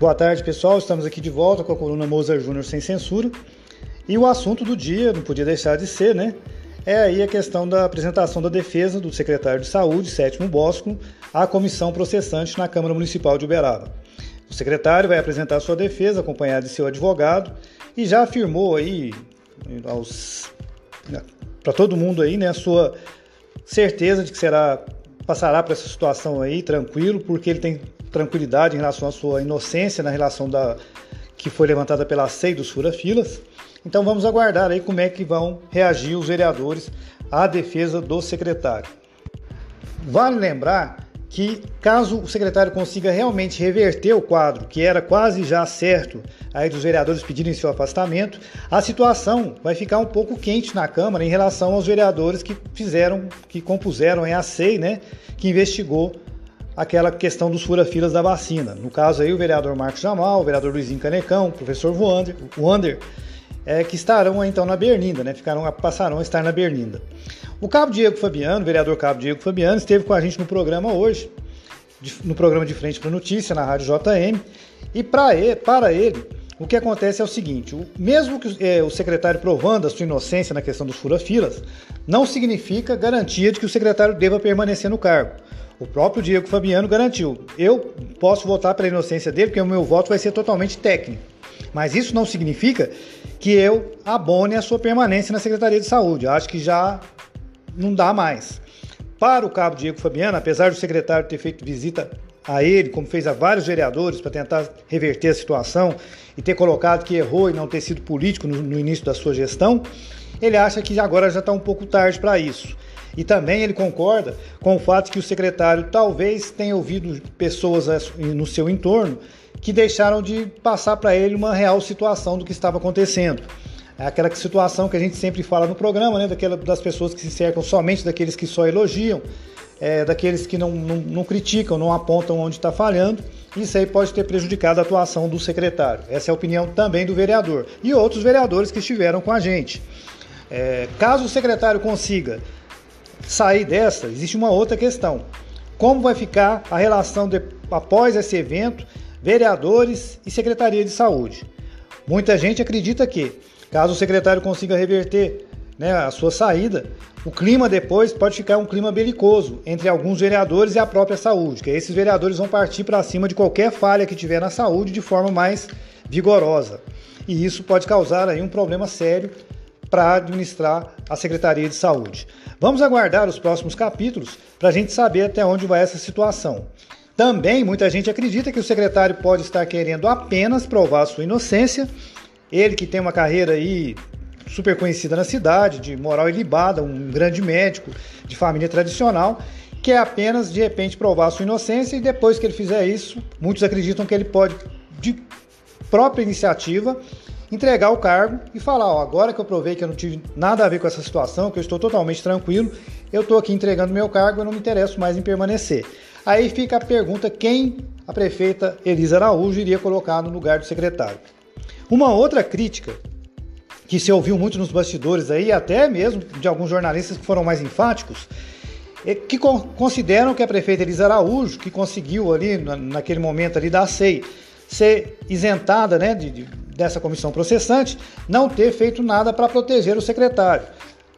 Boa tarde, pessoal. Estamos aqui de volta com a coluna Mozart Júnior sem censura. E o assunto do dia, não podia deixar de ser, né? É aí a questão da apresentação da defesa do secretário de Saúde, Sétimo Bosco, à comissão processante na Câmara Municipal de Uberaba. O secretário vai apresentar sua defesa, acompanhado de seu advogado, e já afirmou aí aos para todo mundo aí, né, a sua certeza de que será passará por essa situação aí tranquilo, porque ele tem tranquilidade em relação à sua inocência na relação da que foi levantada pela SEI dos fura-filas. Então vamos aguardar aí como é que vão reagir os vereadores à defesa do secretário. Vale lembrar que caso o secretário consiga realmente reverter o quadro, que era quase já certo aí dos vereadores pedirem seu afastamento, a situação vai ficar um pouco quente na Câmara em relação aos vereadores que fizeram, que compuseram a SEI, né, que investigou aquela questão dos fura-filas da vacina. No caso aí, o vereador Marcos Jamal, o vereador Luizinho Canecão, o professor Wander, Wander é, que estarão então na Berlinda, né? Ficarão, passarão a estar na Berlinda. O Cabo Diego Fabiano, o vereador Cabo Diego Fabiano, esteve com a gente no programa hoje, no programa de Frente para Notícia, na Rádio JM, e para ele, para ele, o que acontece é o seguinte: o, mesmo que é, o secretário provando a sua inocência na questão dos fura-filas, não significa garantia de que o secretário deva permanecer no cargo. O próprio Diego Fabiano garantiu. Eu posso votar pela inocência dele, porque o meu voto vai ser totalmente técnico. Mas isso não significa que eu abone a sua permanência na Secretaria de Saúde. Eu acho que já não dá mais. Para o cabo Diego Fabiano, apesar do secretário ter feito visita a ele, como fez a vários vereadores para tentar reverter a situação e ter colocado que errou e não ter sido político no, no início da sua gestão, ele acha que agora já está um pouco tarde para isso. E também ele concorda com o fato que o secretário talvez tenha ouvido pessoas no seu entorno que deixaram de passar para ele uma real situação do que estava acontecendo. É aquela situação que a gente sempre fala no programa, né? Daquela, das pessoas que se cercam somente daqueles que só elogiam, é, daqueles que não, não, não criticam, não apontam onde está falhando. Isso aí pode ter prejudicado a atuação do secretário. Essa é a opinião também do vereador e outros vereadores que estiveram com a gente. É, caso o secretário consiga sair dessa, existe uma outra questão. Como vai ficar a relação de, após esse evento, vereadores e Secretaria de Saúde? Muita gente acredita que, caso o secretário consiga reverter né, a sua saída, o clima depois pode ficar um clima belicoso entre alguns vereadores e a própria saúde, que esses vereadores vão partir para cima de qualquer falha que tiver na saúde de forma mais vigorosa. E isso pode causar aí um problema sério para administrar a Secretaria de Saúde. Vamos aguardar os próximos capítulos para a gente saber até onde vai essa situação. Também muita gente acredita que o secretário pode estar querendo apenas provar sua inocência. Ele que tem uma carreira aí super conhecida na cidade, de moral ilibada, um grande médico de família tradicional, quer apenas de repente provar sua inocência e depois que ele fizer isso, muitos acreditam que ele pode de própria iniciativa entregar o cargo e falar, ó, agora que eu provei que eu não tive nada a ver com essa situação, que eu estou totalmente tranquilo, eu estou aqui entregando meu cargo, eu não me interesso mais em permanecer. Aí fica a pergunta quem a prefeita Elisa Araújo iria colocar no lugar do secretário. Uma outra crítica que se ouviu muito nos bastidores aí, até mesmo de alguns jornalistas que foram mais enfáticos, é que consideram que a prefeita Elisa Araújo, que conseguiu ali naquele momento ali da SEI, ser isentada né, de, de, dessa comissão processante, não ter feito nada para proteger o secretário.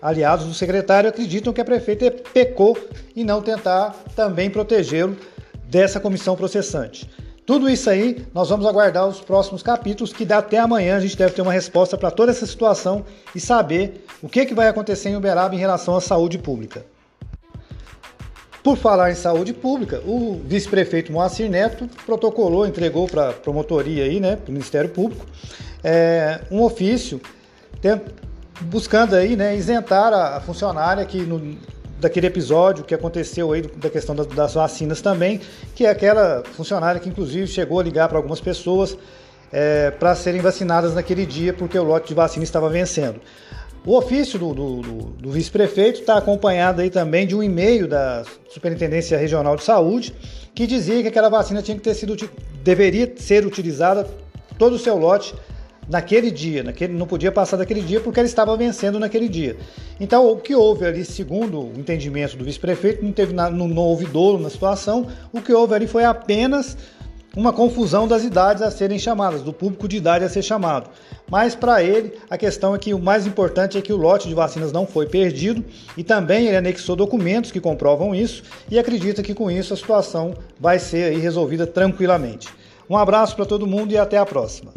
Aliados do secretário acreditam que a prefeita pecou em não tentar também protegê-lo dessa comissão processante. Tudo isso aí, nós vamos aguardar os próximos capítulos, que dá até amanhã a gente deve ter uma resposta para toda essa situação e saber o que, que vai acontecer em Uberaba em relação à saúde pública. Por falar em saúde pública, o vice-prefeito Moacir Neto protocolou, entregou para a promotoria aí, né, para o Ministério Público, é, um ofício buscando aí, né, isentar a, a funcionária que no, daquele episódio que aconteceu aí da questão das, das, vacinas também, que é aquela funcionária que inclusive chegou a ligar para algumas pessoas é, para serem vacinadas naquele dia porque o lote de vacina estava vencendo. O ofício do, do, do, do vice-prefeito está acompanhado aí também de um e-mail da Superintendência Regional de Saúde que dizia que aquela vacina tinha que ter sido deveria ser utilizada todo o seu lote naquele dia, naquele, não podia passar daquele dia porque ela estava vencendo naquele dia. Então, o que houve ali, segundo o entendimento do vice-prefeito, não, teve não, não houve dolo na situação, o que houve ali foi apenas uma confusão das idades a serem chamadas, do público de idade a ser chamado. Mas para ele, a questão é que o mais importante é que o lote de vacinas não foi perdido e também ele anexou documentos que comprovam isso e acredita que com isso a situação vai ser resolvida tranquilamente. Um abraço para todo mundo e até a próxima.